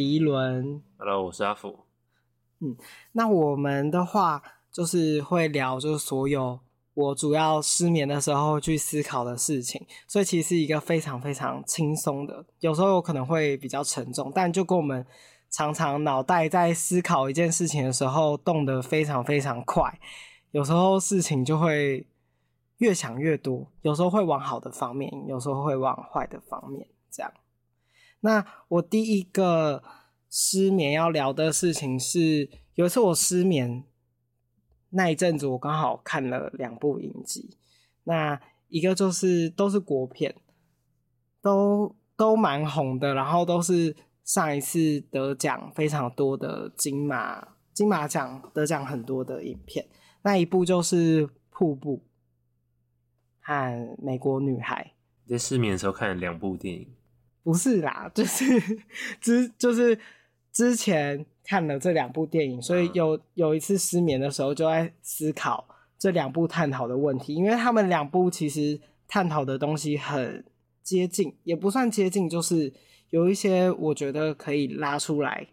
我是迪伦。Hello，我是阿福。嗯，那我们的话就是会聊，就是所有我主要失眠的时候去思考的事情，所以其实是一个非常非常轻松的。有时候有可能会比较沉重，但就跟我们常常脑袋在思考一件事情的时候动得非常非常快，有时候事情就会越想越多，有时候会往好的方面，有时候会往坏的方面，这样。那我第一个。失眠要聊的事情是，有一次我失眠那一阵子，我刚好看了两部影集，那一个就是都是国片，都都蛮红的，然后都是上一次得奖非常多的金马金马奖得奖很多的影片，那一部就是《瀑布》和《美国女孩》。在失眠的时候看了两部电影？不是啦，就是之就是。之前看了这两部电影，所以有有一次失眠的时候，就在思考这两部探讨的问题，因为他们两部其实探讨的东西很接近，也不算接近，就是有一些我觉得可以拉出来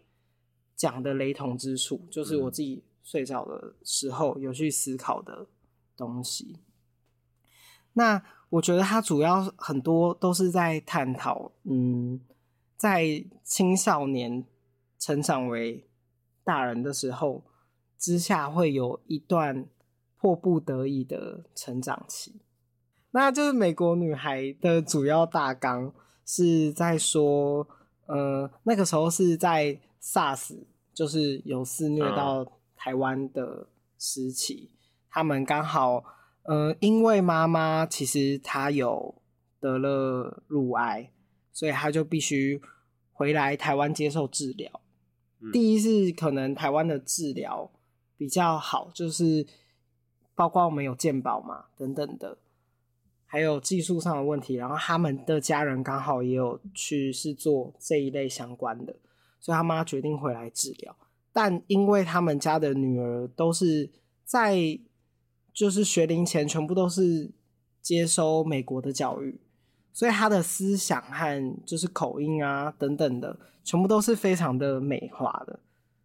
讲的雷同之处，就是我自己睡着的时候有去思考的东西。那我觉得它主要很多都是在探讨，嗯，在青少年。成长为大人的时候，之下会有一段迫不得已的成长期。那就是《美国女孩》的主要大纲是在说，呃，那个时候是在 SARS，就是有肆虐到台湾的时期，他们刚好，呃，因为妈妈其实她有得了乳癌，所以她就必须回来台湾接受治疗。第一是可能台湾的治疗比较好，就是包括我们有健保嘛等等的，还有技术上的问题。然后他们的家人刚好也有去是做这一类相关的，所以他妈决定回来治疗。但因为他们家的女儿都是在就是学龄前全部都是接收美国的教育。所以他的思想和就是口音啊等等的，全部都是非常的美化的。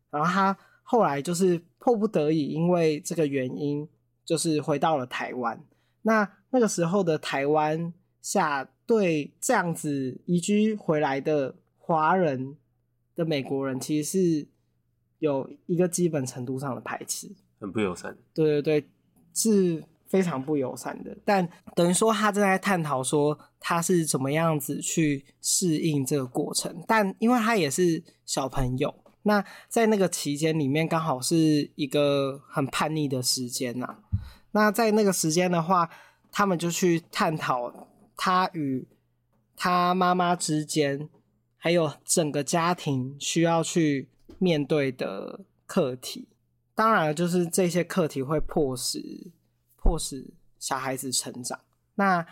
然后他后来就是迫不得已，因为这个原因，就是回到了台湾。那那个时候的台湾下对这样子移居回来的华人的美国人，其实是有一个基本程度上的排斥，很不友善。对对对，是。非常不友善的，但等于说他正在探讨说他是怎么样子去适应这个过程。但因为他也是小朋友，那在那个期间里面刚好是一个很叛逆的时间呐。那在那个时间的话，他们就去探讨他与他妈妈之间，还有整个家庭需要去面对的课题。当然，就是这些课题会迫使。迫使小孩子成长。那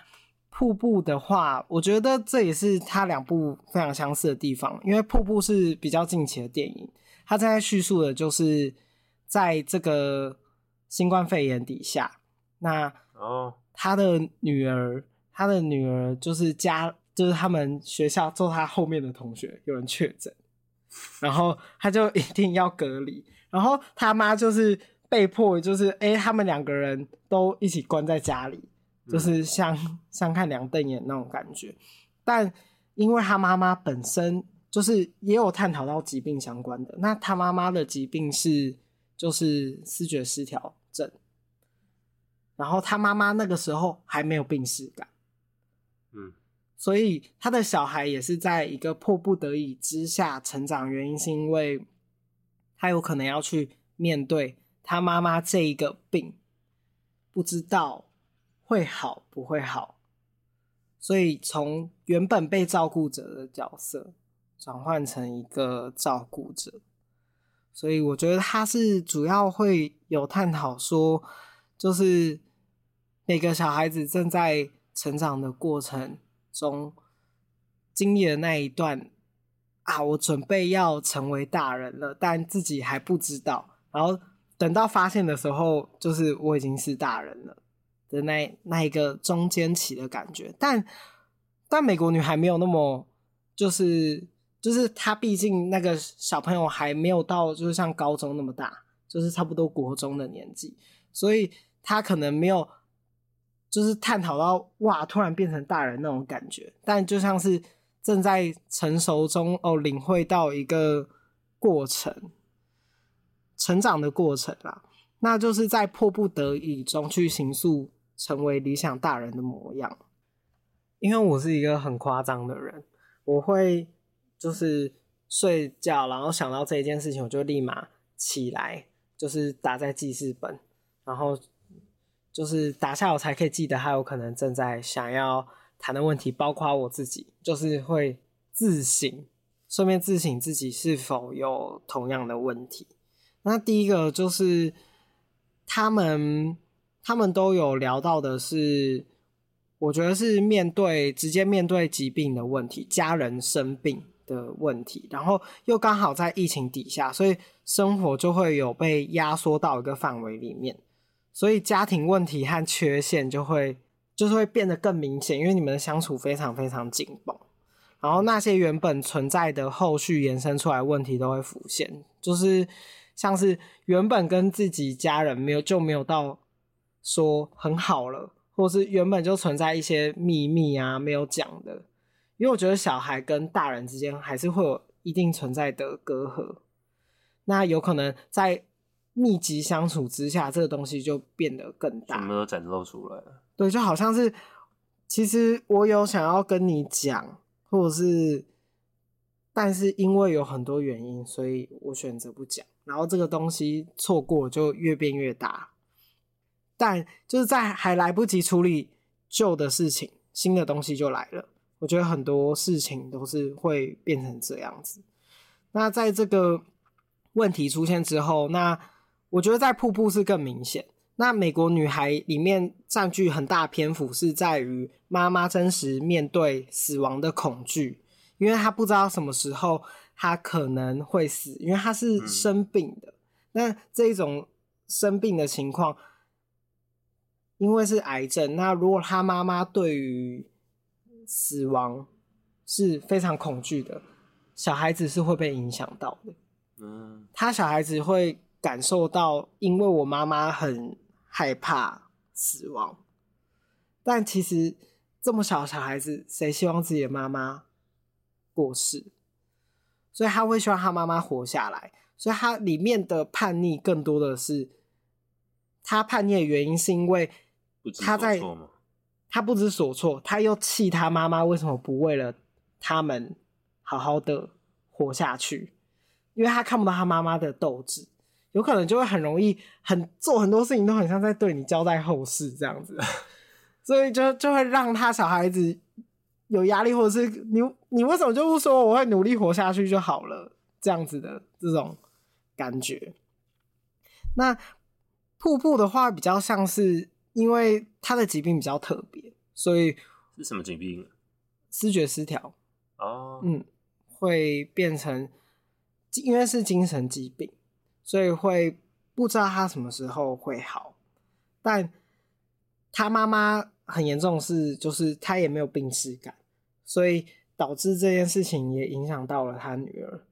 瀑布的话，我觉得这也是它两部非常相似的地方，因为瀑布是比较近期的电影，它正在叙述的就是在这个新冠肺炎底下，那哦，他的女儿，他的女儿就是家，就是他们学校坐他后面的同学有人确诊，然后他就一定要隔离，然后他妈就是。被迫就是，哎、欸，他们两个人都一起关在家里，就是像相看两瞪眼那种感觉。但因为他妈妈本身就是也有探讨到疾病相关的，那他妈妈的疾病是就是思觉失调症，然后他妈妈那个时候还没有病史感，嗯，所以他的小孩也是在一个迫不得已之下成长，原因是因为他有可能要去面对。他妈妈这一个病，不知道会好不会好，所以从原本被照顾者的角色转换成一个照顾者，所以我觉得他是主要会有探讨说，就是每个小孩子正在成长的过程中经历的那一段啊，我准备要成为大人了，但自己还不知道，然后。等到发现的时候，就是我已经是大人了的那那一个中间期的感觉，但但美国女孩没有那么就是就是她毕竟那个小朋友还没有到，就是像高中那么大，就是差不多国中的年纪，所以她可能没有，就是探讨到哇，突然变成大人那种感觉。但就像是正在成熟中哦，领会到一个过程，成长的过程啦。那就是在迫不得已中去形塑成为理想大人的模样。因为我是一个很夸张的人，我会。就是睡觉，然后想到这一件事情，我就立马起来，就是打在记事本，然后就是打下我才可以记得他有可能正在想要谈的问题，包括我自己，就是会自省，顺便自省自己是否有同样的问题。那第一个就是他们他们都有聊到的是，我觉得是面对直接面对疾病的问题，家人生病。的问题，然后又刚好在疫情底下，所以生活就会有被压缩到一个范围里面，所以家庭问题和缺陷就会就是会变得更明显，因为你们的相处非常非常紧绷，然后那些原本存在的后续延伸出来问题都会浮现，就是像是原本跟自己家人没有就没有到说很好了，或是原本就存在一些秘密啊没有讲的。因为我觉得小孩跟大人之间还是会有一定存在的隔阂，那有可能在密集相处之下，这个东西就变得更大，什么都展露出来了。对，就好像是其实我有想要跟你讲，或者是，但是因为有很多原因，所以我选择不讲，然后这个东西错过就越变越大，但就是在还来不及处理旧的事情，新的东西就来了。我觉得很多事情都是会变成这样子。那在这个问题出现之后，那我觉得在瀑布是更明显。那美国女孩里面占据很大篇幅是在于妈妈真实面对死亡的恐惧，因为她不知道什么时候她可能会死，因为她是生病的。那这一种生病的情况，因为是癌症，那如果她妈妈对于死亡是非常恐惧的，小孩子是会被影响到的。嗯，他小孩子会感受到，因为我妈妈很害怕死亡，但其实这么小的小孩子，谁希望自己的妈妈过世？所以他会希望他妈妈活下来。所以他里面的叛逆更多的是，他叛逆的原因是因为他在。他不知所措，他又气他妈妈为什么不为了他们好好的活下去？因为他看不到他妈妈的斗志，有可能就会很容易很做很多事情都很像在对你交代后事这样子，所以就就会让他小孩子有压力，或者是你你为什么就不说我会努力活下去就好了这样子的这种感觉？那瀑布的话比较像是。因为他的疾病比较特别，所以是什么疾病？视觉失调哦，嗯，会变成因为是精神疾病，所以会不知道他什么时候会好。但他妈妈很严重的是，就是他也没有病耻感，所以导致这件事情也影响到了他女儿。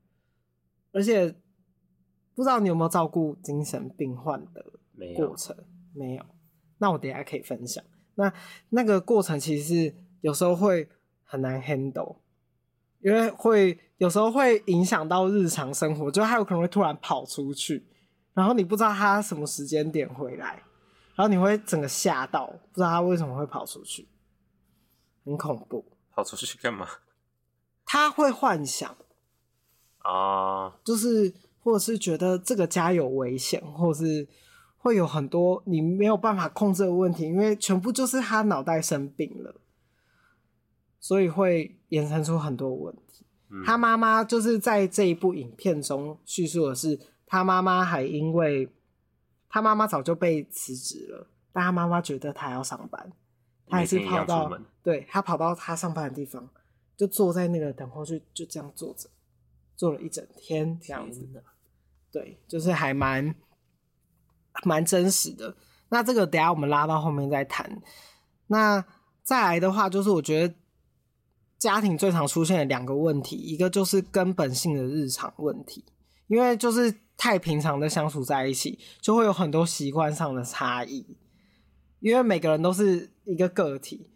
而且不知道你有没有照顾精神病患的过程？没有。没有那我等下可以分享。那那个过程其实是有时候会很难 handle，因为会有时候会影响到日常生活，就他有可能会突然跑出去，然后你不知道他什么时间点回来，然后你会整个吓到，不知道他为什么会跑出去，很恐怖。跑出去干嘛？他会幻想啊，就是或者是觉得这个家有危险，或者是。会有很多你没有办法控制的问题，因为全部就是他脑袋生病了，所以会衍生出很多问题。嗯。他妈妈就是在这一部影片中叙述的是，他妈妈还因为他妈妈早就被辞职了，但他妈妈觉得他要上班，他还是跑到对他跑到他上班的地方，就坐在那个等候区，就这样坐着，坐了一整天这样子的。对，就是还蛮。蛮真实的，那这个等下我们拉到后面再谈。那再来的话，就是我觉得家庭最常出现的两个问题，一个就是根本性的日常问题，因为就是太平常的相处在一起，就会有很多习惯上的差异。因为每个人都是一个个体，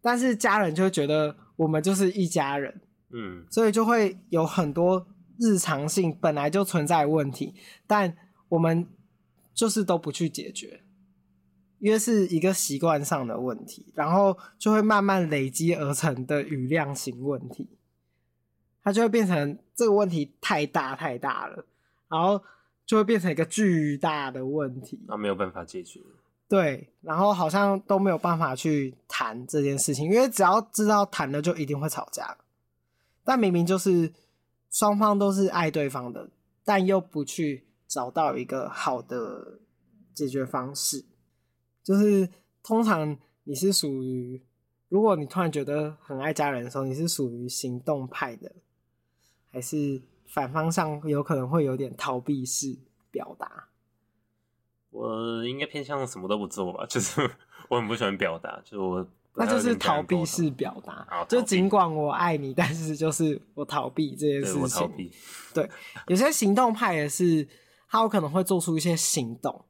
但是家人就会觉得我们就是一家人，嗯，所以就会有很多日常性本来就存在的问题，但我们就是都不去解决。因为是一个习惯上的问题，然后就会慢慢累积而成的语量型问题，它就会变成这个问题太大太大了，然后就会变成一个巨大的问题，那没有办法解决。对，然后好像都没有办法去谈这件事情，因为只要知道谈了，就一定会吵架。但明明就是双方都是爱对方的，但又不去找到一个好的解决方式。就是通常你是属于，如果你突然觉得很爱家人的时候，你是属于行动派的，还是反方向有可能会有点逃避式表达？我应该偏向什么都不做吧，就是 我很不喜欢表达，就是我那就是逃避式表达。就尽管我爱你，但是就是我逃避这件事情。我逃避。对，有些行动派也是，他有可能会做出一些行动。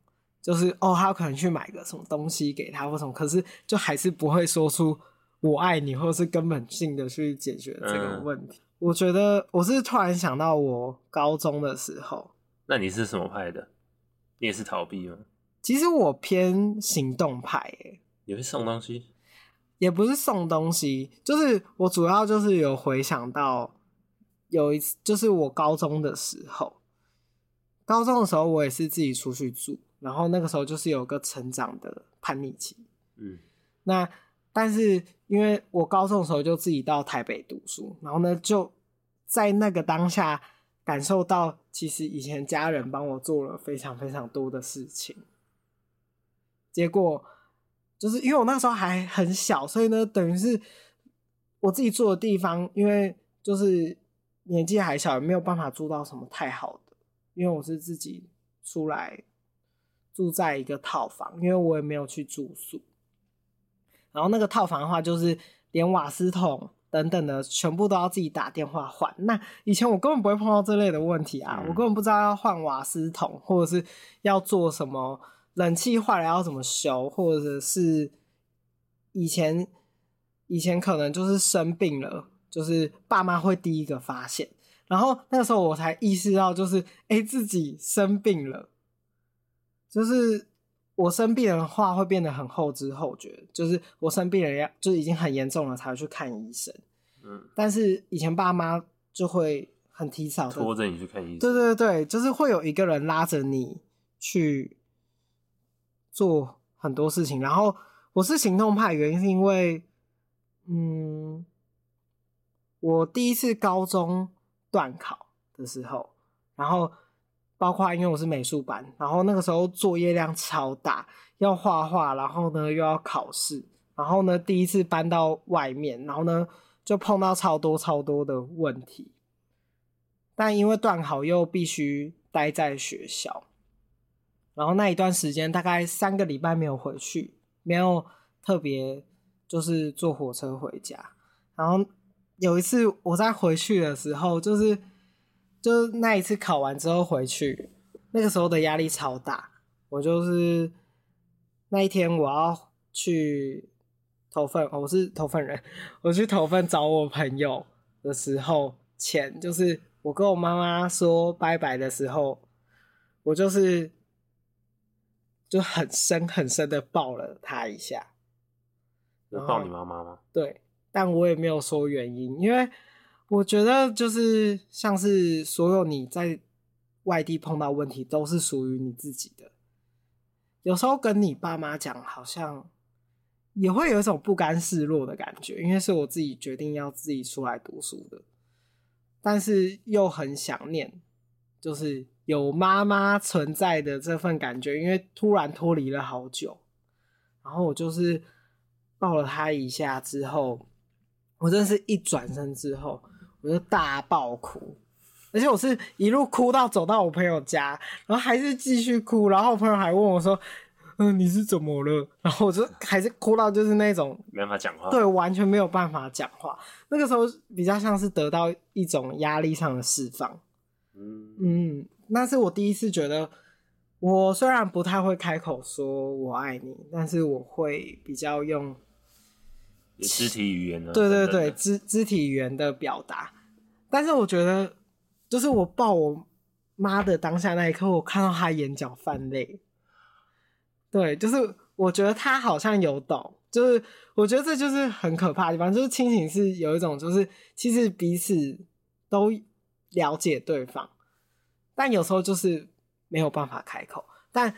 就是哦，他有可能去买个什么东西给他或什么，可是就还是不会说出“我爱你”或者是根本性的去解决这个问题。嗯、我觉得我是突然想到我高中的时候。那你是什么派的？你也是逃避吗？其实我偏行动派诶。你会送东西？也不是送东西，就是我主要就是有回想到有一次，就是我高中的时候，高中的时候我也是自己出去住。然后那个时候就是有个成长的叛逆期，嗯，那但是因为我高中的时候就自己到台北读书，然后呢就在那个当下感受到，其实以前家人帮我做了非常非常多的事情，结果就是因为我那时候还很小，所以呢等于是我自己住的地方，因为就是年纪还小，也没有办法住到什么太好的，因为我是自己出来。住在一个套房，因为我也没有去住宿。然后那个套房的话，就是连瓦斯桶等等的全部都要自己打电话换。那以前我根本不会碰到这类的问题啊，嗯、我根本不知道要换瓦斯桶，或者是要做什么冷气坏了要怎么修，或者是以前以前可能就是生病了，就是爸妈会第一个发现。然后那个时候我才意识到，就是哎、欸、自己生病了。就是我生病的话会变得很后知后觉，就是我生病了要就已经很严重了才会去看医生。嗯，但是以前爸妈就会很提早拖着你去看医生。对对对，就是会有一个人拉着你去做很多事情。然后我是行动派，原因是因为，嗯，我第一次高中断考的时候，然后。包括因为我是美术班，然后那个时候作业量超大，要画画，然后呢又要考试，然后呢第一次搬到外面，然后呢就碰到超多超多的问题。但因为段考又必须待在学校，然后那一段时间大概三个礼拜没有回去，没有特别就是坐火车回家。然后有一次我在回去的时候，就是。就是那一次考完之后回去，那个时候的压力超大。我就是那一天我要去投份，我是投份人，我去投份找我朋友的时候，前就是我跟我妈妈说拜拜的时候，我就是就很深很深的抱了她一下。有抱你妈妈吗？对，但我也没有说原因，因为。我觉得就是像是所有你在外地碰到问题都是属于你自己的。有时候跟你爸妈讲，好像也会有一种不甘示弱的感觉，因为是我自己决定要自己出来读书的，但是又很想念，就是有妈妈存在的这份感觉，因为突然脱离了好久，然后我就是抱了他一下之后，我真是一转身之后。我就大爆哭，而且我是一路哭到走到我朋友家，然后还是继续哭，然后我朋友还问我说：“嗯，你是怎么了？然后我就还是哭到就是那种没办法讲话，对，完全没有办法讲话。那个时候比较像是得到一种压力上的释放。嗯嗯，那是我第一次觉得，我虽然不太会开口说我爱你，但是我会比较用肢体语言的，对对对，肢肢体语言的表达。但是我觉得，就是我抱我妈的当下那一刻，我看到她眼角泛泪。对，就是我觉得她好像有懂，就是我觉得这就是很可怕的地方，就是亲情是有一种，就是其实彼此都了解对方，但有时候就是没有办法开口。但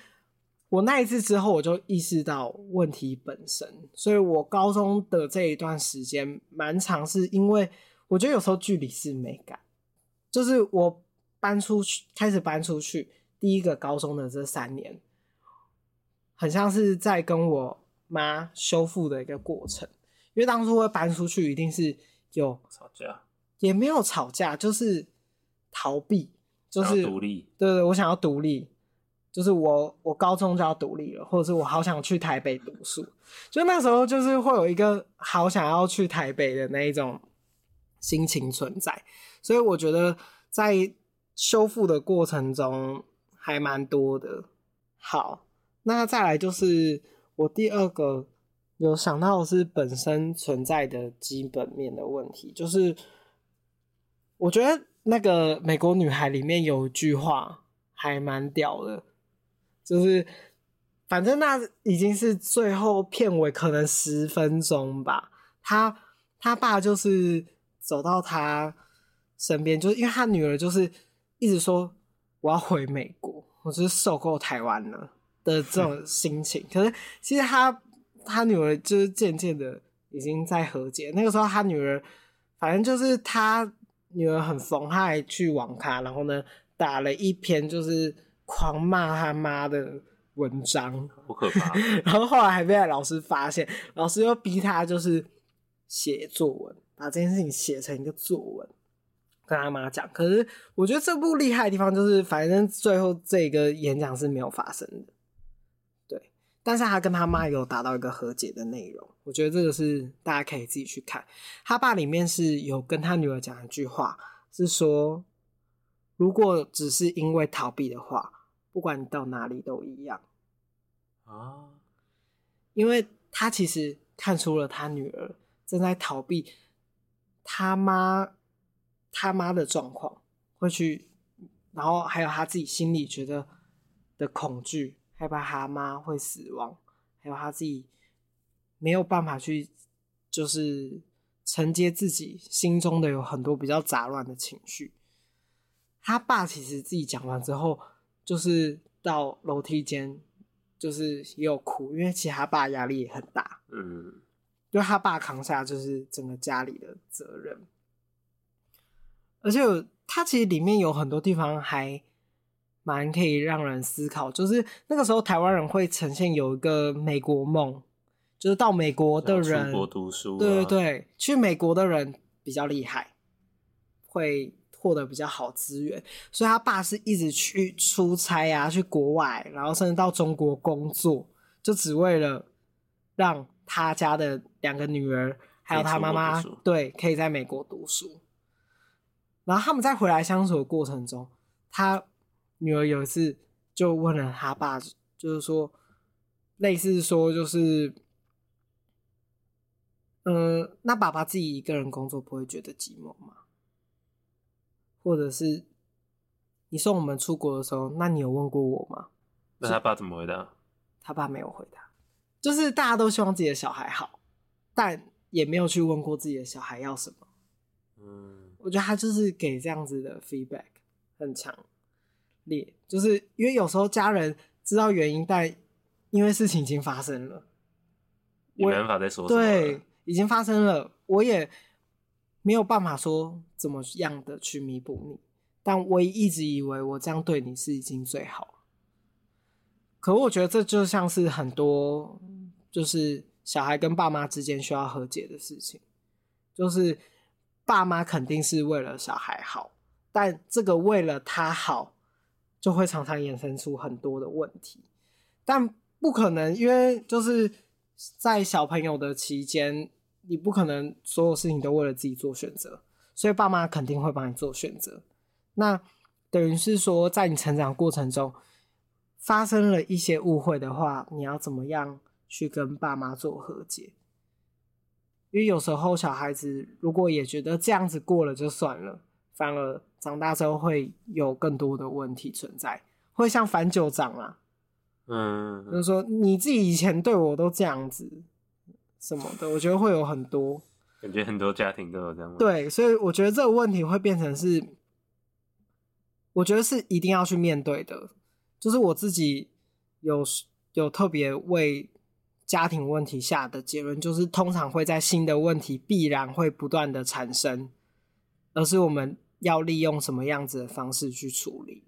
我那一次之后，我就意识到问题本身，所以我高中的这一段时间蛮长，是因为我觉得有时候距离是美感，就是我搬出去，开始搬出去，第一个高中的这三年，很像是在跟我妈修复的一个过程，因为当初会搬出去，一定是有吵架，也没有吵架，就是逃避，就是独立，对对，我想要独立。就是我，我高中就要独立了，或者是我好想去台北读书，就那时候就是会有一个好想要去台北的那一种心情存在，所以我觉得在修复的过程中还蛮多的。好，那再来就是我第二个有想到的是本身存在的基本面的问题，就是我觉得那个美国女孩里面有一句话还蛮屌的。就是，反正那已经是最后片尾，可能十分钟吧。他他爸就是走到他身边，就是因为他女儿就是一直说我要回美国，我就是受够台湾了的这种 心情。可是其实他他女儿就是渐渐的已经在和解。那个时候他女儿反正就是他女儿很疯，他还去网咖，然后呢打了一篇就是。狂骂他妈的文章，不可怕。然后后来还被老师发现，老师又逼他就是写作文，把这件事情写成一个作文，跟他妈讲。可是我觉得这部厉害的地方就是，反正最后这个演讲是没有发生的，对。但是他跟他妈有达到一个和解的内容，我觉得这个是大家可以自己去看。他爸里面是有跟他女儿讲一句话，是说如果只是因为逃避的话。不管你到哪里都一样啊，因为他其实看出了他女儿正在逃避他妈他妈的状况，会去，然后还有他自己心里觉得的恐惧，害怕他妈会死亡，还有他自己没有办法去，就是承接自己心中的有很多比较杂乱的情绪。他爸其实自己讲完之后。就是到楼梯间，就是也有哭，因为其实他爸压力也很大，嗯，因为他爸扛下就是整个家里的责任，而且他其实里面有很多地方还蛮可以让人思考，就是那个时候台湾人会呈现有一个美国梦，就是到美国的人出国读书啊，对对对，去美国的人比较厉害，会。获得比较好资源，所以他爸是一直去出差啊，去国外，然后甚至到中国工作，就只为了让他家的两个女儿还有他妈妈对可以在美国读书。然后他们在回来相处的过程中，他女儿有一次就问了他爸，就是说类似说就是，嗯、呃，那爸爸自己一个人工作不会觉得寂寞吗？或者是你送我们出国的时候，那你有问过我吗？那他爸怎么回答？他爸没有回答，就是大家都希望自己的小孩好，但也没有去问过自己的小孩要什么。嗯，我觉得他就是给这样子的 feedback 很强烈，就是因为有时候家人知道原因，但因为事情已经发生了，我没办法再说什么。对，已经发生了，我也。没有办法说怎么样的去弥补你，但我一直以为我这样对你是已经最好。可我觉得这就像是很多就是小孩跟爸妈之间需要和解的事情，就是爸妈肯定是为了小孩好，但这个为了他好，就会常常衍生出很多的问题。但不可能，因为就是在小朋友的期间，你不可能所有事情都为了自己做选择，所以爸妈肯定会帮你做选择。那等于是说，在你成长过程中发生了一些误会的话，你要怎么样去跟爸妈做和解？因为有时候小孩子如果也觉得这样子过了就算了，反而长大之后会有更多的问题存在，会像反旧账啊。嗯，就是说你自己以前对我都这样子什么的，我觉得会有很多，感觉很多家庭都有这样。对，所以我觉得这个问题会变成是，我觉得是一定要去面对的。就是我自己有有特别为家庭问题下的结论，就是通常会在新的问题必然会不断的产生，而是我们要利用什么样子的方式去处理。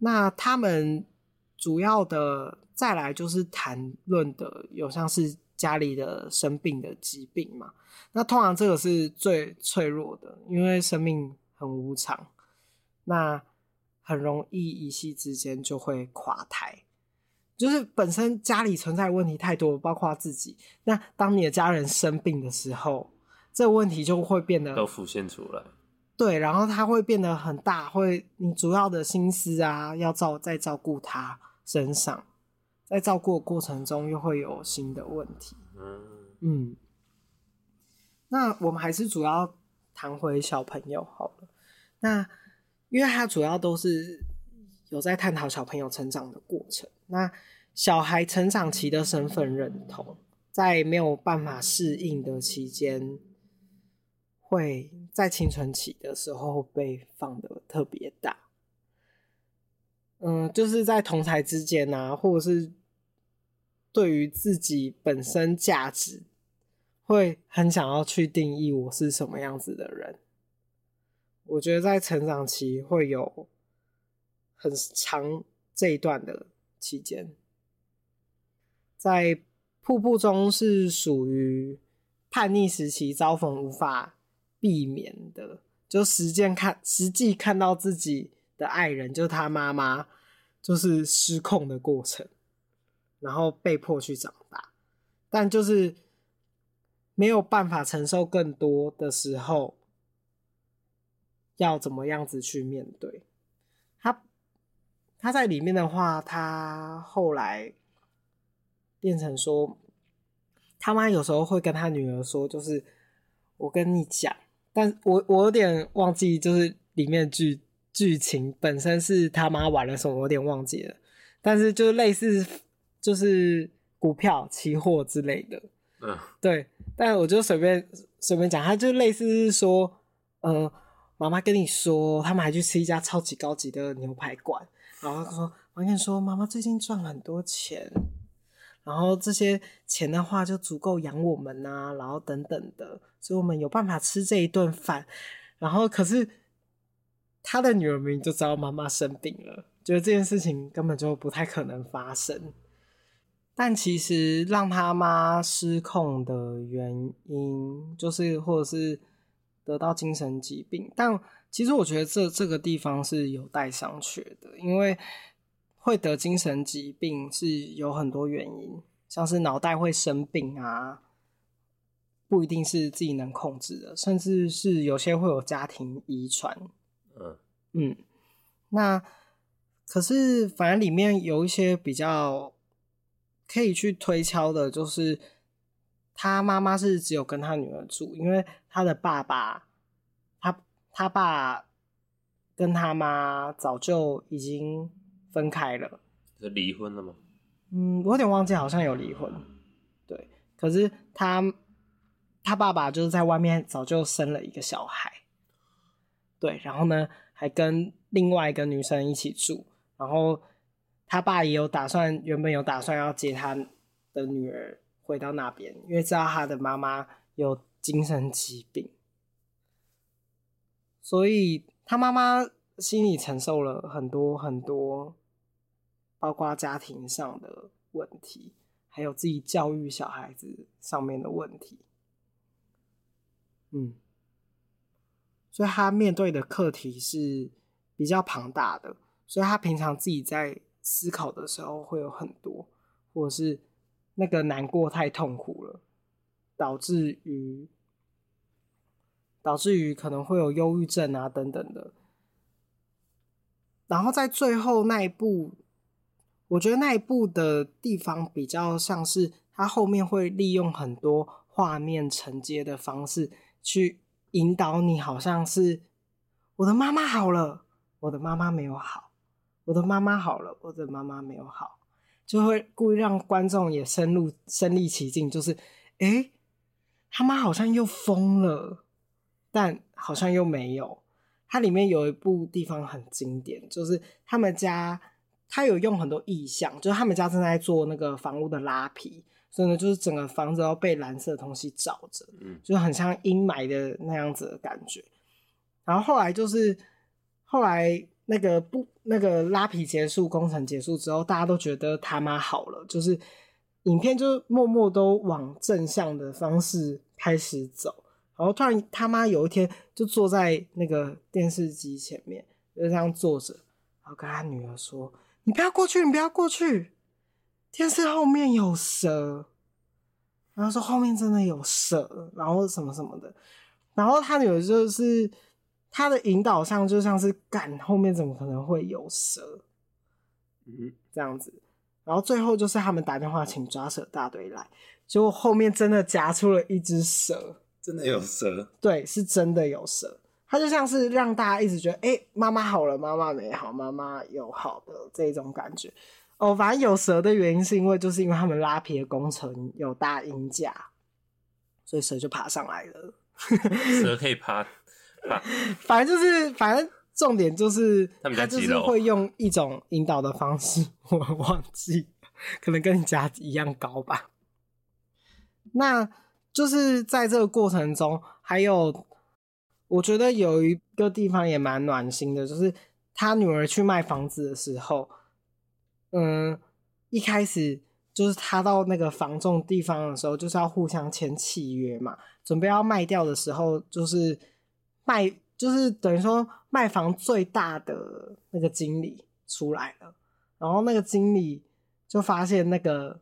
那他们。主要的再来就是谈论的有像是家里的生病的疾病嘛，那通常这个是最脆弱的，因为生命很无常，那很容易一夕之间就会垮台。就是本身家里存在问题太多，包括自己。那当你的家人生病的时候，这个问题就会变得都浮现出来。对，然后它会变得很大，会你主要的心思啊，要照在照顾他。身上，在照顾的过程中又会有新的问题。嗯嗯，那我们还是主要谈回小朋友好了。那因为他主要都是有在探讨小朋友成长的过程。那小孩成长期的身份认同，在没有办法适应的期间，会在青春期的时候被放得特别大。嗯，就是在同侪之间啊，或者是对于自己本身价值，会很想要去定义我是什么样子的人。我觉得在成长期会有很长这一段的期间，在瀑布中是属于叛逆时期，遭逢无法避免的，就实践看实际看到自己。的爱人就是他妈妈，就是失控的过程，然后被迫去长大，但就是没有办法承受更多的时候，要怎么样子去面对？他他在里面的话，他后来变成说，他妈有时候会跟他女儿说，就是我跟你讲，但我我有点忘记，就是里面剧。剧情本身是他妈玩了什么，我有点忘记了，但是就类似就是股票、期货之类的，嗯，对。但我就随便随便讲，他就类似是说，呃，妈妈跟你说，他们还去吃一家超级高级的牛排馆，然后他说，我跟你说，妈妈最近赚很多钱，然后这些钱的话就足够养我们啊，然后等等的，所以我们有办法吃这一顿饭，然后可是。他的女儿明明就知道妈妈生病了，觉得这件事情根本就不太可能发生。但其实让他妈失控的原因，就是或者是得到精神疾病。但其实我觉得这这个地方是有待商榷的，因为会得精神疾病是有很多原因，像是脑袋会生病啊，不一定是自己能控制的，甚至是有些会有家庭遗传。嗯嗯，那可是反正里面有一些比较可以去推敲的，就是他妈妈是只有跟他女儿住，因为他的爸爸，他他爸跟他妈早就已经分开了，是离婚了吗？嗯，我有点忘记，好像有离婚。对，可是他他爸爸就是在外面早就生了一个小孩。对，然后呢，还跟另外一个女生一起住，然后他爸也有打算，原本有打算要接他的女儿回到那边，因为知道他的妈妈有精神疾病，所以他妈妈心里承受了很多很多，包括家庭上的问题，还有自己教育小孩子上面的问题，嗯。所以他面对的课题是比较庞大的，所以他平常自己在思考的时候会有很多，或者是那个难过太痛苦了，导致于导致于可能会有忧郁症啊等等的。然后在最后那一步，我觉得那一步的地方比较像是他后面会利用很多画面承接的方式去引导你，好像是我的妈妈好了，我的妈妈没有好，我的妈妈好了，我的妈妈没有好，就会故意让观众也深入身临其境，就是诶，他妈好像又疯了，但好像又没有。它里面有一部地方很经典，就是他们家，他有用很多意象，就是他们家正在做那个房屋的拉皮，所以呢，就是整个房子都被蓝色的东西罩着，嗯，就很像阴霾的那样子的感觉。然后后来就是后来那个不那个拉皮结束，工程结束之后，大家都觉得他妈好了，就是影片就默默都往正向的方式开始走。然后突然他妈有一天就坐在那个电视机前面，就这样坐着，然后跟他女儿说：“你不要过去，你不要过去，电视后面有蛇。”然后说后面真的有蛇，然后什么什么的。然后他女儿就是他的引导上就像是干，后面怎么可能会有蛇？嗯，这样子。然后最后就是他们打电话请抓蛇大队来，结果后面真的夹出了一只蛇。真的有蛇，对，是真的有蛇。它就像是让大家一直觉得，哎、欸，妈妈好了，妈妈没好，妈妈有好的这种感觉。哦，反正有蛇的原因是因为，就是因为他们拉皮的工程有大鹰架，所以蛇就爬上来了。蛇可以爬，爬反正就是，反正重点就是，他就是会用一种引导的方式，我忘记，可能跟你家一样高吧。那。就是在这个过程中，还有我觉得有一个地方也蛮暖心的，就是他女儿去卖房子的时候，嗯，一开始就是他到那个房仲地方的时候，就是要互相签契约嘛，准备要卖掉的时候，就是卖，就是等于说卖房最大的那个经理出来了，然后那个经理就发现那个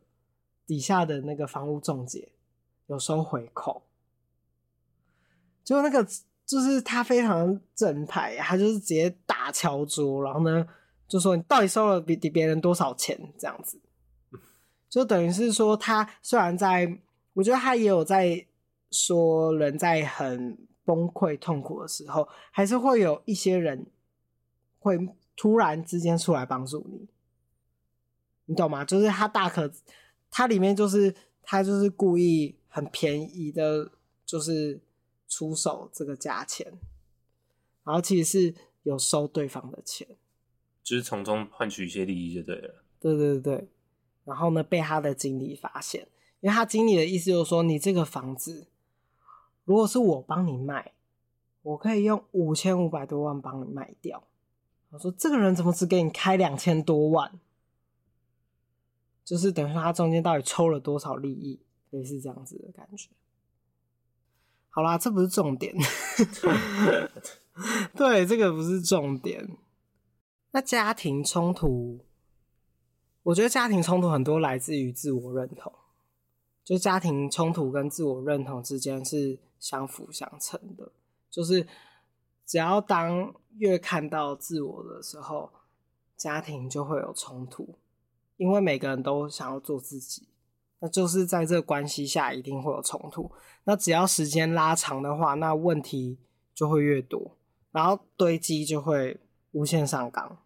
底下的那个房屋中介。有收回扣，就那个就是他非常正派，他就是直接大敲桌，然后呢就说你到底收了比比别人多少钱这样子，就等于是说他虽然在，我觉得他也有在说人在很崩溃痛苦的时候，还是会有一些人会突然之间出来帮助你，你懂吗？就是他大可他里面就是他就是故意。很便宜的，就是出手这个价钱，然后其实是有收对方的钱，就是从中换取一些利益就对了。对对对，然后呢，被他的经理发现，因为他经理的意思就是说，你这个房子如果是我帮你卖，我可以用五千五百多万帮你卖掉。我说这个人怎么只给你开两千多万？就是等于说他中间到底抽了多少利益？类似这样子的感觉。好啦，这不是重点。对，这个不是重点。那家庭冲突，我觉得家庭冲突很多来自于自我认同，就家庭冲突跟自我认同之间是相辅相成的。就是只要当越看到自我的时候，家庭就会有冲突，因为每个人都想要做自己。那就是在这个关系下一定会有冲突。那只要时间拉长的话，那问题就会越多，然后堆积就会无限上纲，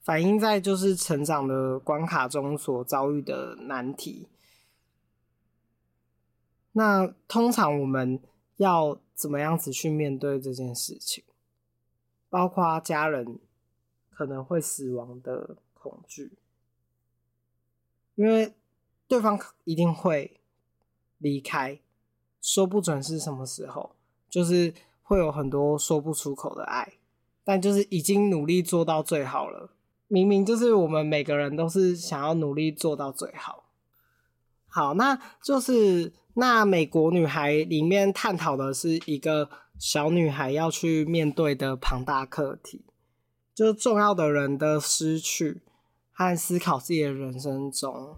反映在就是成长的关卡中所遭遇的难题。那通常我们要怎么样子去面对这件事情？包括家人可能会死亡的恐惧，因为。对方一定会离开，说不准是什么时候，就是会有很多说不出口的爱，但就是已经努力做到最好了。明明就是我们每个人都是想要努力做到最好。好，那就是那美国女孩里面探讨的是一个小女孩要去面对的庞大课题，就是重要的人的失去，和思考自己的人生中，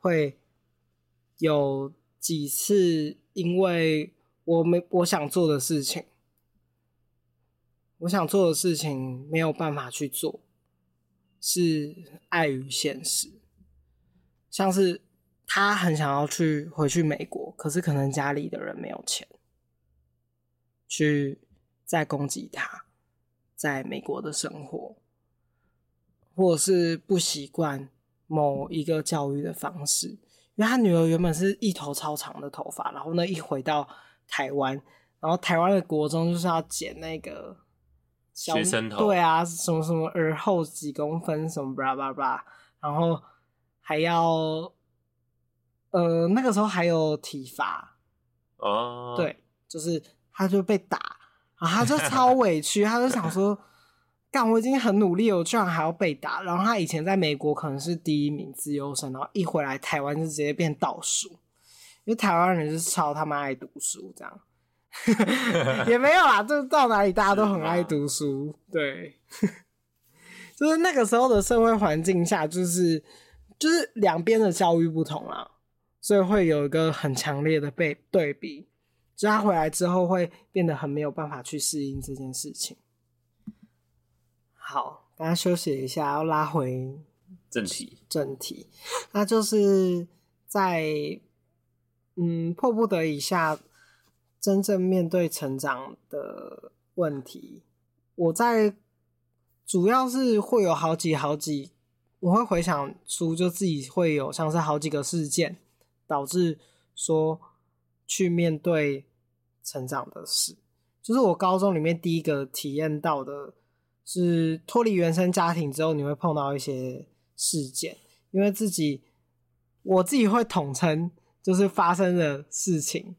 会有几次因为我没我想做的事情，我想做的事情没有办法去做，是碍于现实。像是他很想要去回去美国，可是可能家里的人没有钱，去再供给他在美国的生活，或者是不习惯某一个教育的方式，因为他女儿原本是一头超长的头发，然后呢，一回到台湾，然后台湾的国中就是要剪那个学生头，对啊，什么什么耳后几公分，什么巴拉巴拉，然后。还要，呃，那个时候还有体罚哦，对，就是他就被打，然后他就超委屈，他就想说，干，我已经很努力，我居然还要被打。然后他以前在美国可能是第一名自优生，然后一回来台湾就直接变倒数，因为台湾人是超他妈爱读书，这样 也没有啦，就是到哪里大家都很爱读书，对，就是那个时候的社会环境下，就是。就是两边的教育不同啦，所以会有一个很强烈的被对比。就他回来之后会变得很没有办法去适应这件事情。好，大家休息一下，要拉回正题。正题，那就是在嗯迫不得已下，真正面对成长的问题。我在主要是会有好几好几。我会回想出，就自己会有像是好几个事件，导致说去面对成长的事。就是我高中里面第一个体验到的是脱离原生家庭之后，你会碰到一些事件，因为自己我自己会统称，就是发生的事情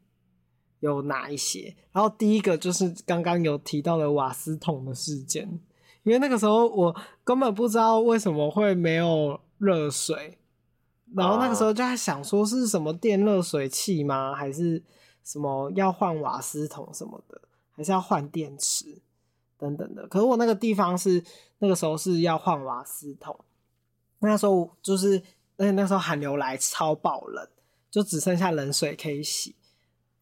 有哪一些。然后第一个就是刚刚有提到的瓦斯桶的事件。因为那个时候我根本不知道为什么会没有热水，然后那个时候就在想说是什么电热水器吗？还是什么要换瓦斯桶什么的，还是要换电池等等的。可是我那个地方是那个时候是要换瓦斯桶，那时候就是而且那时候寒流来超爆冷，就只剩下冷水可以洗。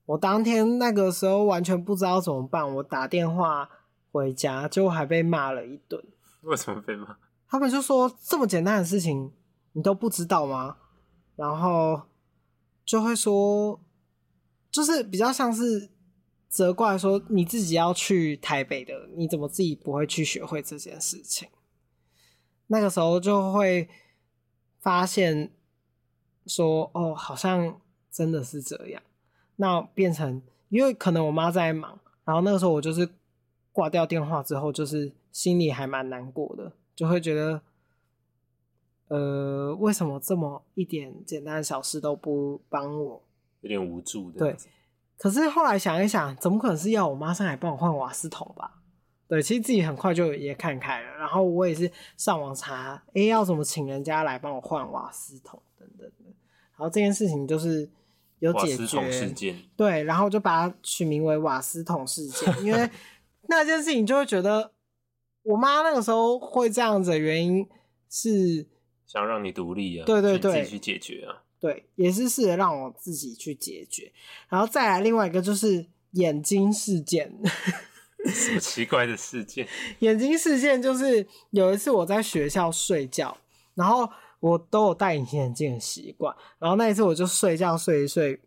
我当天那个时候完全不知道怎么办，我打电话。回家就还被骂了一顿。为什么被骂？他们就说这么简单的事情你都不知道吗？然后就会说，就是比较像是责怪说你自己要去台北的，你怎么自己不会去学会这件事情？那个时候就会发现说哦，好像真的是这样。那变成因为可能我妈在忙，然后那个时候我就是。挂掉电话之后，就是心里还蛮难过的，就会觉得，呃，为什么这么一点简单的小事都不帮我？有点无助的。对，可是后来想一想，怎么可能是要我妈上来帮我换瓦斯桶吧？对，其实自己很快就也看开了。然后我也是上网查，诶、欸，要怎么请人家来帮我换瓦斯桶等等的。然后这件事情就是有解决。对，然后就把它取名为瓦斯桶事件，因为。那件事情就会觉得，我妈那个时候会这样子的原因是想让你独立啊，对对对，自己去解决啊，对，也是试着让我自己去解决，然后再来另外一个就是眼睛事件，什么奇怪的事件？眼睛事件就是有一次我在学校睡觉，然后我都有戴隐形眼镜的习惯，然后那一次我就睡觉睡一睡。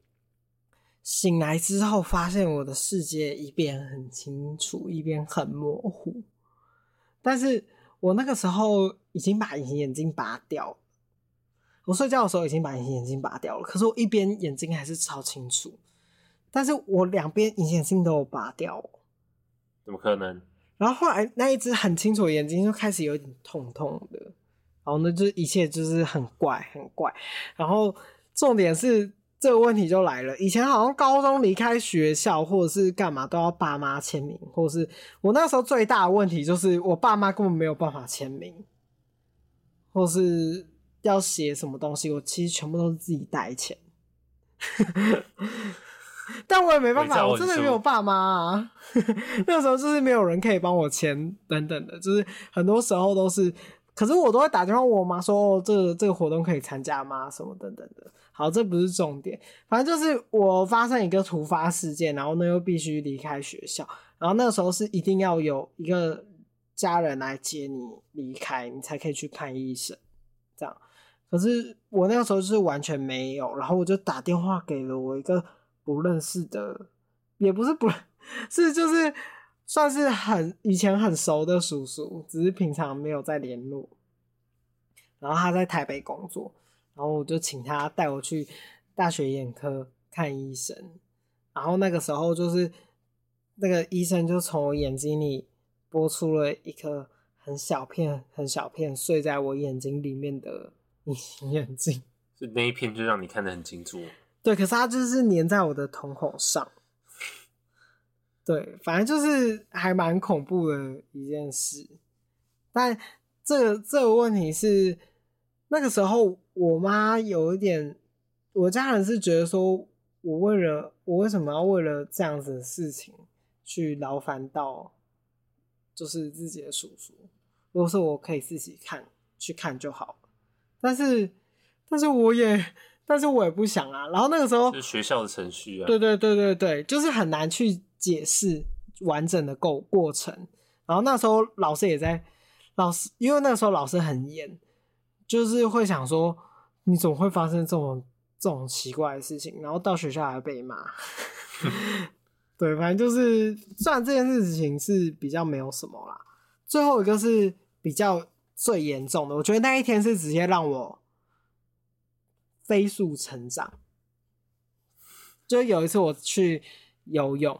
醒来之后，发现我的世界一边很清楚，一边很模糊。但是我那个时候已经把隐形眼镜拔掉了。我睡觉的时候已经把隐形眼镜拔掉了，可是我一边眼睛还是超清楚。但是我两边隐形眼镜都有拔掉，怎么可能？然后后来那一只很清楚的眼睛就开始有点痛痛的，然后呢，就一切就是很怪，很怪。然后重点是。这个问题就来了。以前好像高中离开学校或者是干嘛都要爸妈签名，或者是我那时候最大的问题就是我爸妈根本没有办法签名，或是要写什么东西，我其实全部都是自己带钱。但我也没办法，我真的没有爸妈啊。那个时候就是没有人可以帮我签，等等的，就是很多时候都是可是我都会打电话问我妈说，哦，这个这个活动可以参加吗？什么等等的。好，这不是重点，反正就是我发生一个突发事件，然后呢又必须离开学校，然后那个时候是一定要有一个家人来接你离开，你才可以去看医生，这样。可是我那个时候就是完全没有，然后我就打电话给了我一个不认识的，也不是不，是就是算是很以前很熟的叔叔，只是平常没有在联络。然后他在台北工作。然后我就请他带我去大学眼科看医生，然后那个时候就是那个医生就从我眼睛里拨出了一颗很小片、很小片碎在我眼睛里面的隐形眼镜，就那一片就让你看得很清楚。对，可是它就是粘在我的瞳孔上。对，反正就是还蛮恐怖的一件事。但这个这个问题是那个时候。我妈有一点，我家人是觉得说，我为了我为什么要为了这样子的事情去劳烦到，就是自己的叔叔，如果是我可以自己看去看就好了，但是但是我也但是我也不想啊。然后那个时候，就是学校的程序啊，对对对对对，就是很难去解释完整的过过程。然后那时候老师也在，老师因为那个时候老师很严。就是会想说，你怎么会发生这种这种奇怪的事情？然后到学校还被骂。对，反正就是，虽然这件事情是比较没有什么啦。最后一个是比较最严重的，我觉得那一天是直接让我飞速成长。就有一次我去游泳，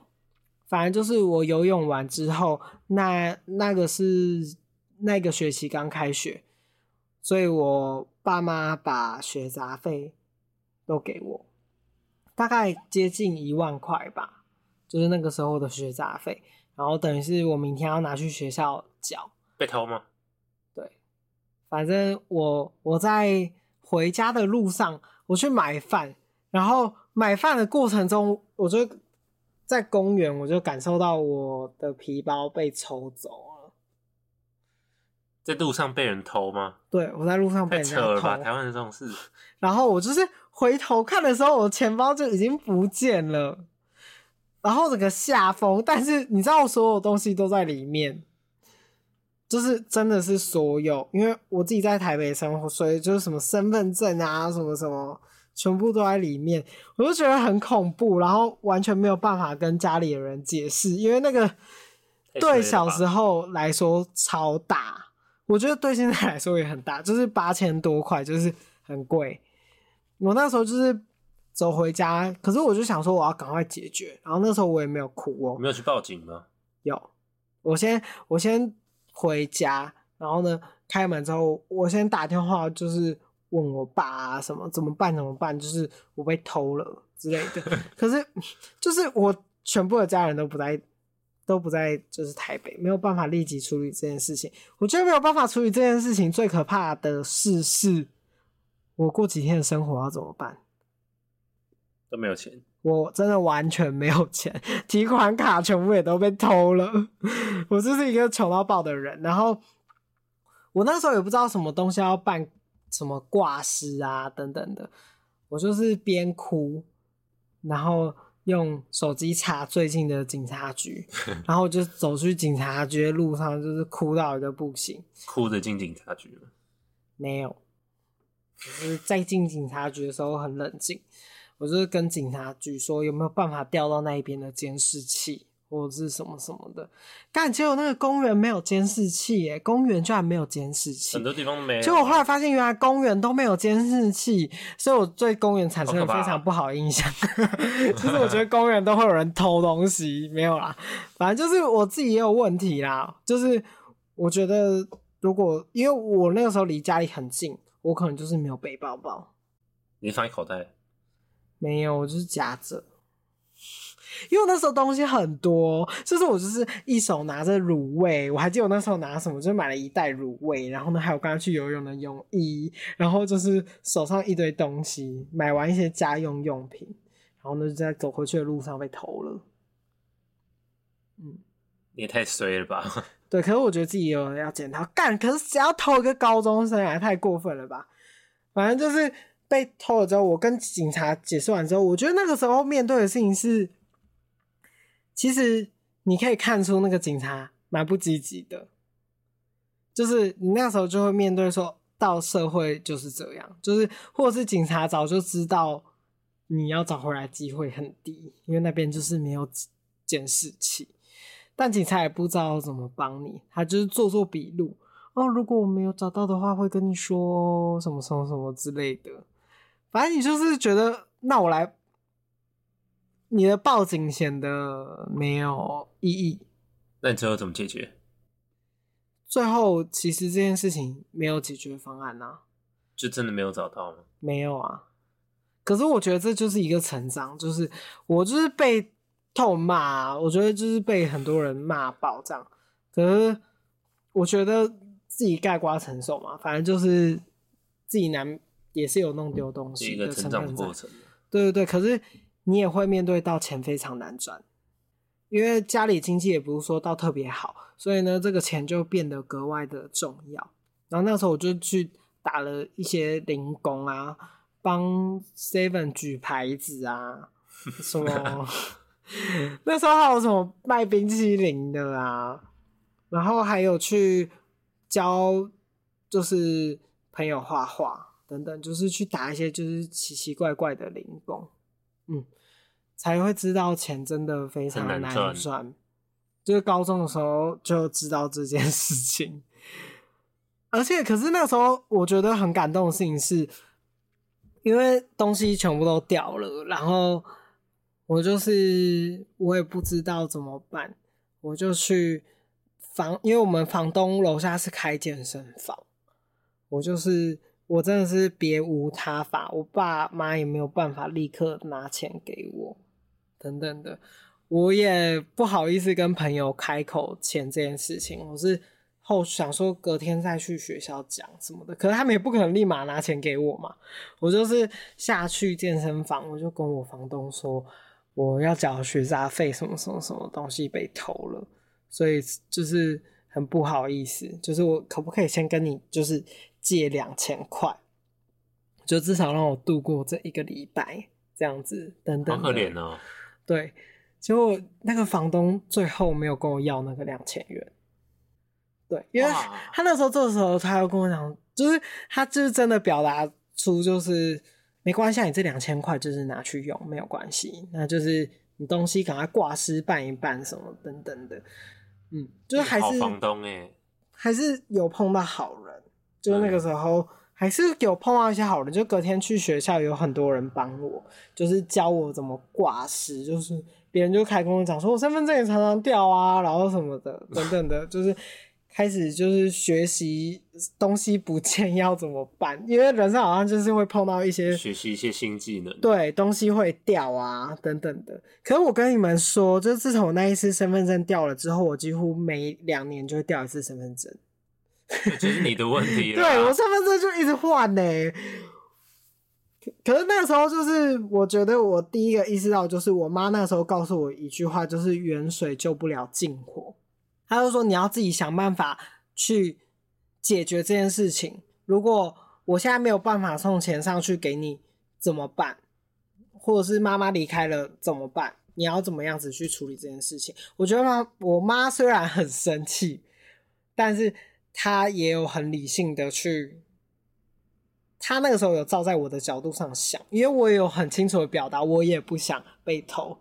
反正就是我游泳完之后，那那个是那个学期刚开学。所以我爸妈把学杂费都给我，大概接近一万块吧，就是那个时候的学杂费。然后等于是我明天要拿去学校缴。被偷吗？对，反正我我在回家的路上，我去买饭，然后买饭的过程中，我就在公园，我就感受到我的皮包被抽走了。在路上被人偷吗？对，我在路上被人偷。扯了吧，台湾的这种事。然后我就是回头看的时候，我钱包就已经不见了，然后整个下风。但是你知道，所有东西都在里面，就是真的是所有。因为我自己在台北生活，所以就是什么身份证啊，什么什么，全部都在里面。我就觉得很恐怖，然后完全没有办法跟家里的人解释，因为那个对小时候来说超大。我觉得对现在来说也很大，就是八千多块，就是很贵。我那时候就是走回家，可是我就想说我要赶快解决。然后那时候我也没有哭哦。没有去报警吗？有，我先我先回家，然后呢，开门之后，我先打电话，就是问我爸啊什么怎么办怎么办，就是我被偷了之类的。可是就是我全部的家人都不在。都不在，就是台北，没有办法立即处理这件事情。我觉得没有办法处理这件事情，最可怕的事是，我过几天的生活要怎么办？都没有钱，我真的完全没有钱，提款卡全部也都被偷了。我就是一个穷到爆的人。然后我那时候也不知道什么东西要办，什么挂失啊等等的，我就是边哭，然后。用手机查最近的警察局，然后就走去警察局的路上，就是哭到一个不行。哭着进警察局了？没有，就是在进警察局的时候很冷静，我就是跟警察局说有没有办法调到那一边的监视器。或者是什么什么的，但结果那个公园没有监视器耶，公园居然没有监视器，很多地方没有。结果我后来发现，原来公园都没有监视器，所以我对公园产生了非常不好印象。就是我觉得公园都会有人偷东西，没有啦，反正就是我自己也有问题啦。就是我觉得，如果因为我那个时候离家里很近，我可能就是没有背包包。你放在口袋？没有，我就是夹着。因为那时候东西很多，就是我就是一手拿着卤味，我还记得我那时候拿什么，就买了一袋卤味，然后呢还有刚刚去游泳的泳衣，然后就是手上一堆东西，买完一些家用用品，然后呢就在走回去的路上被偷了。嗯，你也太衰了吧？对，可是我觉得自己有人要检讨，干，可是只要偷一个高中生啊太过分了吧？反正就是被偷了之后，我跟警察解释完之后，我觉得那个时候面对的事情是，其实你可以看出那个警察蛮不积极的，就是你那时候就会面对说到社会就是这样，就是或者是警察早就知道你要找回来机会很低，因为那边就是没有监视器。但警察也不知道怎么帮你，他就是做做笔录哦。如果我没有找到的话，会跟你说什么什么什么之类的。反正你就是觉得，那我来，你的报警显得没有意义。那你最后怎么解决？最后其实这件事情没有解决方案啊，就真的没有找到吗？没有啊。可是我觉得这就是一个成长，就是我就是被。痛骂，我觉得就是被很多人骂爆这样。可是我觉得自己盖瓜承受嘛，反正就是自己难也是有弄丢东西的成长过程。对对对，可是你也会面对到钱非常难赚，因为家里经济也不是说到特别好，所以呢，这个钱就变得格外的重要。然后那时候我就去打了一些零工啊，帮 Seven 举牌子啊，什么。那时候还有什么卖冰淇淋的啊，然后还有去教，就是朋友画画等等，就是去打一些就是奇奇怪怪的零工，嗯，才会知道钱真的非常难赚。就是高中的时候就知道这件事情，而且可是那时候我觉得很感动的事情是，因为东西全部都掉了，然后。我就是我也不知道怎么办，我就去房，因为我们房东楼下是开健身房，我就是我真的是别无他法，我爸妈也没有办法立刻拿钱给我，等等的，我也不好意思跟朋友开口钱这件事情，我是后想说隔天再去学校讲什么的，可是他们也不可能立马拿钱给我嘛，我就是下去健身房，我就跟我房东说。我要缴学杂费，什么什么什么东西被偷了，所以就是很不好意思。就是我可不可以先跟你就是借两千块，就至少让我度过这一个礼拜这样子，等等。好可怜哦。对，结果那个房东最后没有跟我要那个两千元。对，因为他那时候做的时候他要跟我讲，就是他就是真的表达出就是。没关系，你这两千块就是拿去用，没有关系。那就是你东西赶快挂失办一办什么等等的，嗯，就是还是房东哎，还是有碰到好人，就是那个时候还是有碰到一些好的。就隔天去学校，有很多人帮我，就是教我怎么挂失，就是别人就开跟我讲说，我身份证也常常掉啊，然后什么的等等的，就是。开始就是学习东西不见要怎么办，因为人生好像就是会碰到一些学习一些新技能，对，东西会掉啊等等的。可是我跟你们说，就自从我那一次身份证掉了之后，我几乎每两年就会掉一次身份证，这是你的问题。对，我身份证就一直换呢。可是那个时候就是我觉得我第一个意识到，就是我妈那时候告诉我一句话，就是远水救不了近火。她就说：“你要自己想办法去解决这件事情。如果我现在没有办法送钱上去给你，怎么办？或者是妈妈离开了怎么办？你要怎么样子去处理这件事情？”我觉得妈，我妈虽然很生气，但是她也有很理性的去，他那个时候有照在我的角度上想，因为我也有很清楚的表达，我也不想被偷。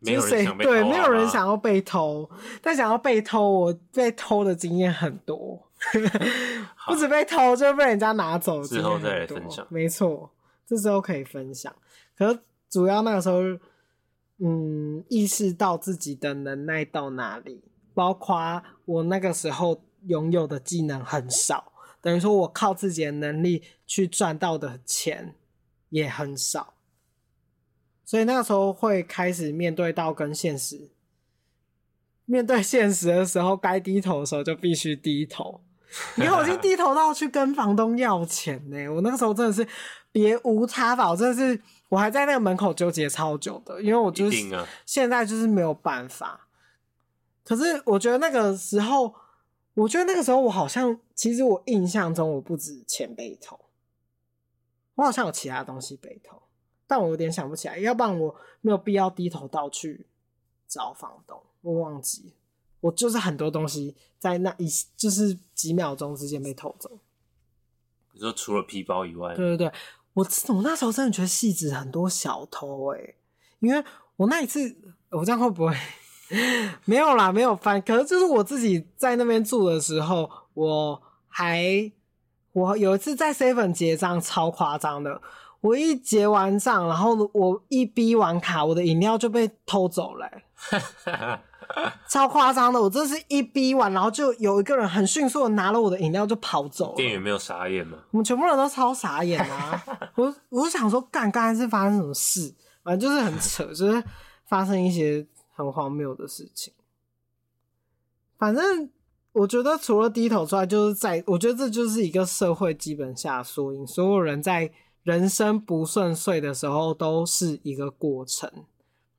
没有人想被偷，对，没有人想要被偷，但想要被偷，我被偷的经验很多，不止被偷，就被人家拿走。之后再来分享，没错，这时候可以分享。可是主要那个时候，嗯，意识到自己的能耐到哪里，包括我那个时候拥有的技能很少，等于说我靠自己的能力去赚到的钱也很少。所以那个时候会开始面对到跟现实，面对现实的时候，该低头的时候就必须低头。你已经低头到去跟房东要钱呢。我那个时候真的是别无他法，我真的是我还在那个门口纠结超久的，因为我就是现在就是没有办法。可是我觉得那个时候我觉得那个时候我好像，其实我印象中我不止钱被偷，我好像有其他东西被偷，但我有点想不起来，要不然我没有必要低头到去找房东，我忘记，我就是很多东西在那一就是几秒钟之间被偷走。你说除了皮包以外，对对对，我我那时候真的觉得戏子很多小偷哎、欸，因为我那一次我这样会不会？没有啦，没有翻。可是就是我自己在那边住的时候，我还我有一次在 Seven 结账，超夸张的。我一结完账，然后我一逼完卡，我的饮料就被偷走了、欸，超夸张的。我这是一逼完，然后就有一个人很迅速的拿了我的饮料就跑走了。店员没有傻眼吗？我们全部人都超傻眼啊！我我就想说，干，刚才是发生什么事？反正就是很扯，就是发生一些。很荒谬的事情，反正我觉得除了低头之外，就是在我觉得这就是一个社会基本下缩影。所有人在人生不顺遂的时候，都是一个过程，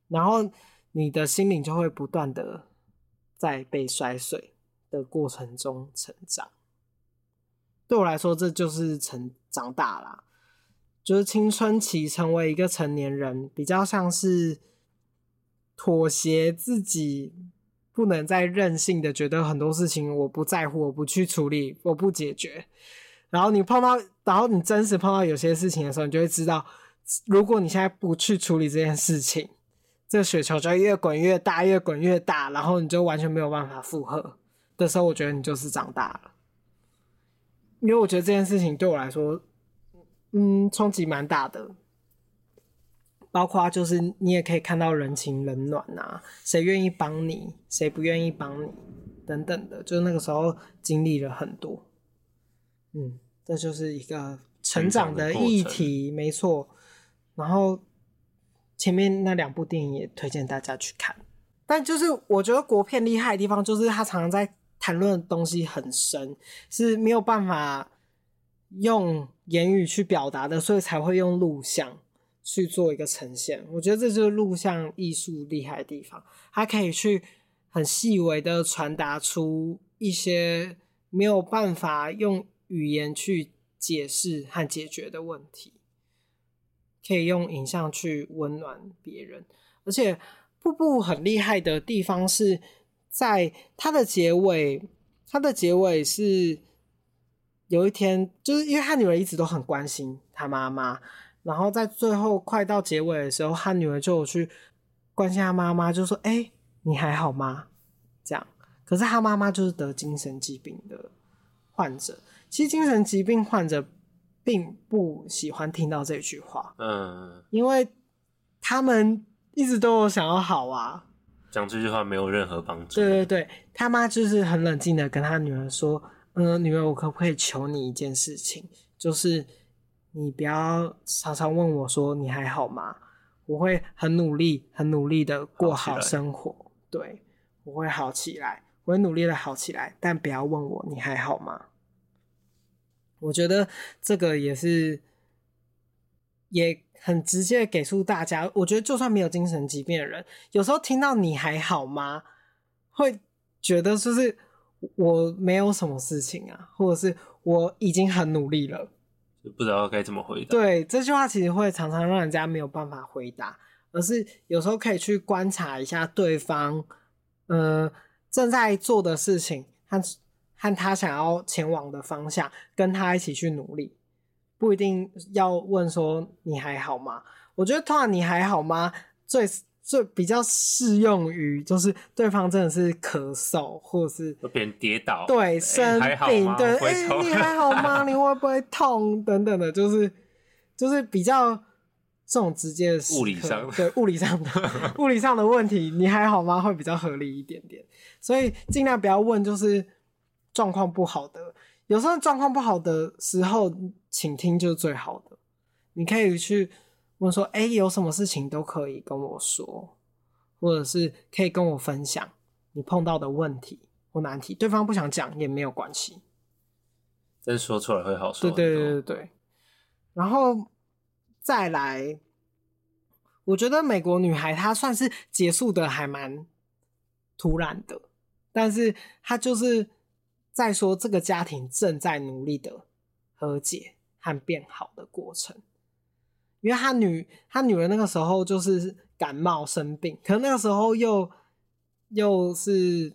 然后你的心灵就会不断的在被摔碎的过程中成长。对我来说，这就是成长大啦，就是青春期成为一个成年人，比较像是。妥协自己，不能再任性的觉得很多事情我不在乎，我不去处理，我不解决。然后你碰到，然后你真实碰到有些事情的时候，你就会知道，如果你现在不去处理这件事情，这雪球就会越滚越大，越滚越大，然后你就完全没有办法负荷的时候，我觉得你就是长大了。因为我觉得这件事情对我来说，嗯，冲击蛮大的。包括就是你也可以看到人情冷暖啊，谁愿意帮你，谁不愿意帮你，等等的，就那个时候经历了很多，嗯，这就是一个成长的议题，没错。然后前面那两部电影也推荐大家去看，但就是我觉得国片厉害的地方，就是他常常在谈论的东西很深，是没有办法用言语去表达的，所以才会用录像。去做一个呈现，我觉得这就是录像艺术厉害的地方，它可以去很细微的传达出一些没有办法用语言去解释和解决的问题，可以用影像去温暖别人。而且瀑布很厉害的地方是在它的结尾，它的结尾是有一天，就是因为他女儿一直都很关心他妈妈。然后在最后快到结尾的时候，他女儿就有去关心他妈妈，就说：“哎，你还好吗？”这样。可是他妈妈就是得精神疾病的患者。其实精神疾病患者并不喜欢听到这句话，嗯，因为他们一直都有想要好啊。讲这句话没有任何帮助。对对对，他妈就是很冷静的跟他女儿说：“嗯，女儿，我可不可以求你一件事情？就是。”你不要常常问我说你还好吗？我会很努力、很努力的过好生活。对，我会好起来，我会努力的好起来。但不要问我你还好吗？我觉得这个也是，也很直接给出大家。我觉得就算没有精神疾病的人，有时候听到你还好吗，会觉得就是我没有什么事情啊，或者是我已经很努力了。不知道该怎么回答。对，这句话其实会常常让人家没有办法回答，而是有时候可以去观察一下对方，呃，正在做的事情和和他想要前往的方向，跟他一起去努力，不一定要问说你还好吗？我觉得通常你还好吗？最。就比较适用于，就是对方真的是咳嗽，或者是别人跌倒，对生病，欸、对，哎、欸，你还好吗？你会不会痛？等等的，就是就是比较这种直接的物理上，对物理上的 物理上的问题，你还好吗？会比较合理一点点，所以尽量不要问，就是状况不好的，有时候状况不好的时候，请听就是最好的，你可以去。问说：“哎、欸，有什么事情都可以跟我说，或者是可以跟我分享你碰到的问题或难题。对方不想讲也没有关系，但是说出来会好说。”对对对对对。然后再来，我觉得美国女孩她算是结束的还蛮突然的，但是她就是在说这个家庭正在努力的和解和变好的过程，因为他女他女儿那个时候就是感冒生病，可能那个时候又又是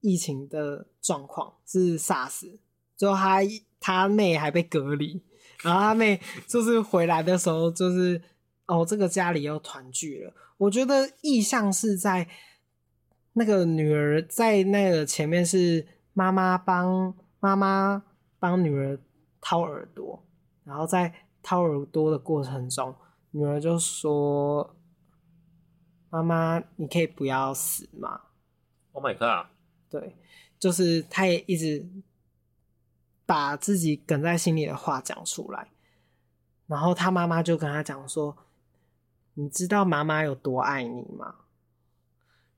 疫情的状况，是 SARS，最后他他妹还被隔离，然后他妹 就是回来的时候就是哦，这个家里又团聚了。我觉得意象是在那个女儿在那个前面是妈妈帮妈妈帮女儿掏耳朵，然后在掏耳朵的过程中，女儿就说：“妈妈，你可以不要死吗？”Oh my god！对，就是她也一直把自己梗在心里的话讲出来，然后她妈妈就跟她讲说。你知道妈妈有多爱你吗？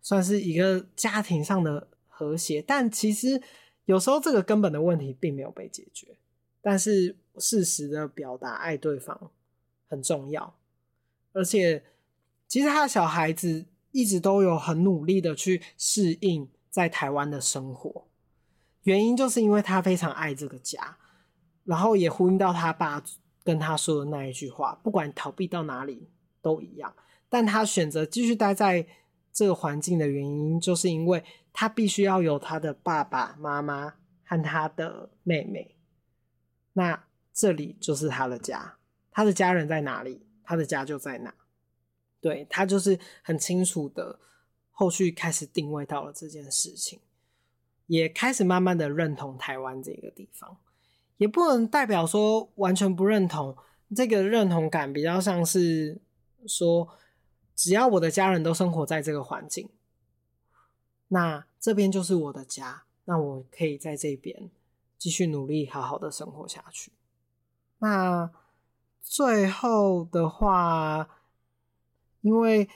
算是一个家庭上的和谐，但其实有时候这个根本的问题并没有被解决。但是适时的表达爱对方很重要，而且其实他的小孩子一直都有很努力的去适应在台湾的生活，原因就是因为他非常爱这个家，然后也呼应到他爸跟他说的那一句话：不管逃避到哪里。都一样，但他选择继续待在这个环境的原因，就是因为他必须要有他的爸爸妈妈和他的妹妹。那这里就是他的家，他的家人在哪里，他的家就在哪。对，他就是很清楚的，后续开始定位到了这件事情，也开始慢慢的认同台湾这个地方，也不能代表说完全不认同，这个认同感比较像是。说，只要我的家人都生活在这个环境，那这边就是我的家，那我可以在这边继续努力，好好的生活下去。那最后的话，因为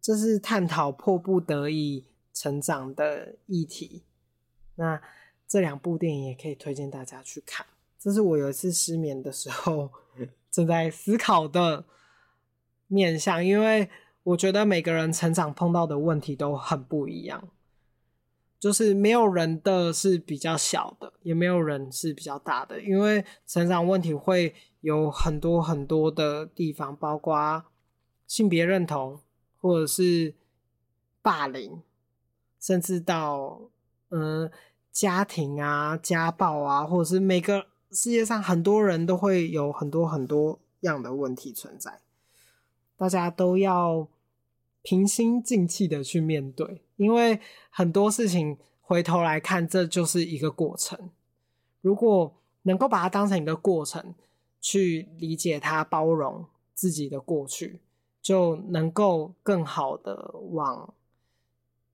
这是探讨迫不得已成长的议题，那这两部电影也可以推荐大家去看。这是我有一次失眠的时候正在思考的。面向，因为我觉得每个人成长碰到的问题都很不一样，就是没有人的是比较小的，也没有人是比较大的，因为成长问题会有很多很多的地方，包括性别认同，或者是霸凌，甚至到嗯家庭啊、家暴啊，或者是每个世界上很多人都会有很多很多样的问题存在。大家都要平心静气的去面对，因为很多事情回头来看，这就是一个过程。如果能够把它当成一个过程，去理解它、包容自己的过去，就能够更好的往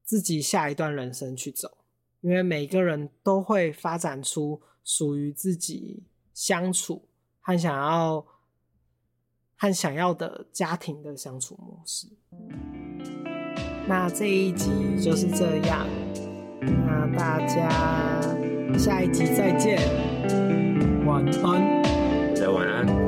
自己下一段人生去走。因为每个人都会发展出属于自己相处和想要。和想要的家庭的相处模式。那这一集就是这样那大家下一集再见。晚安。大家晚安。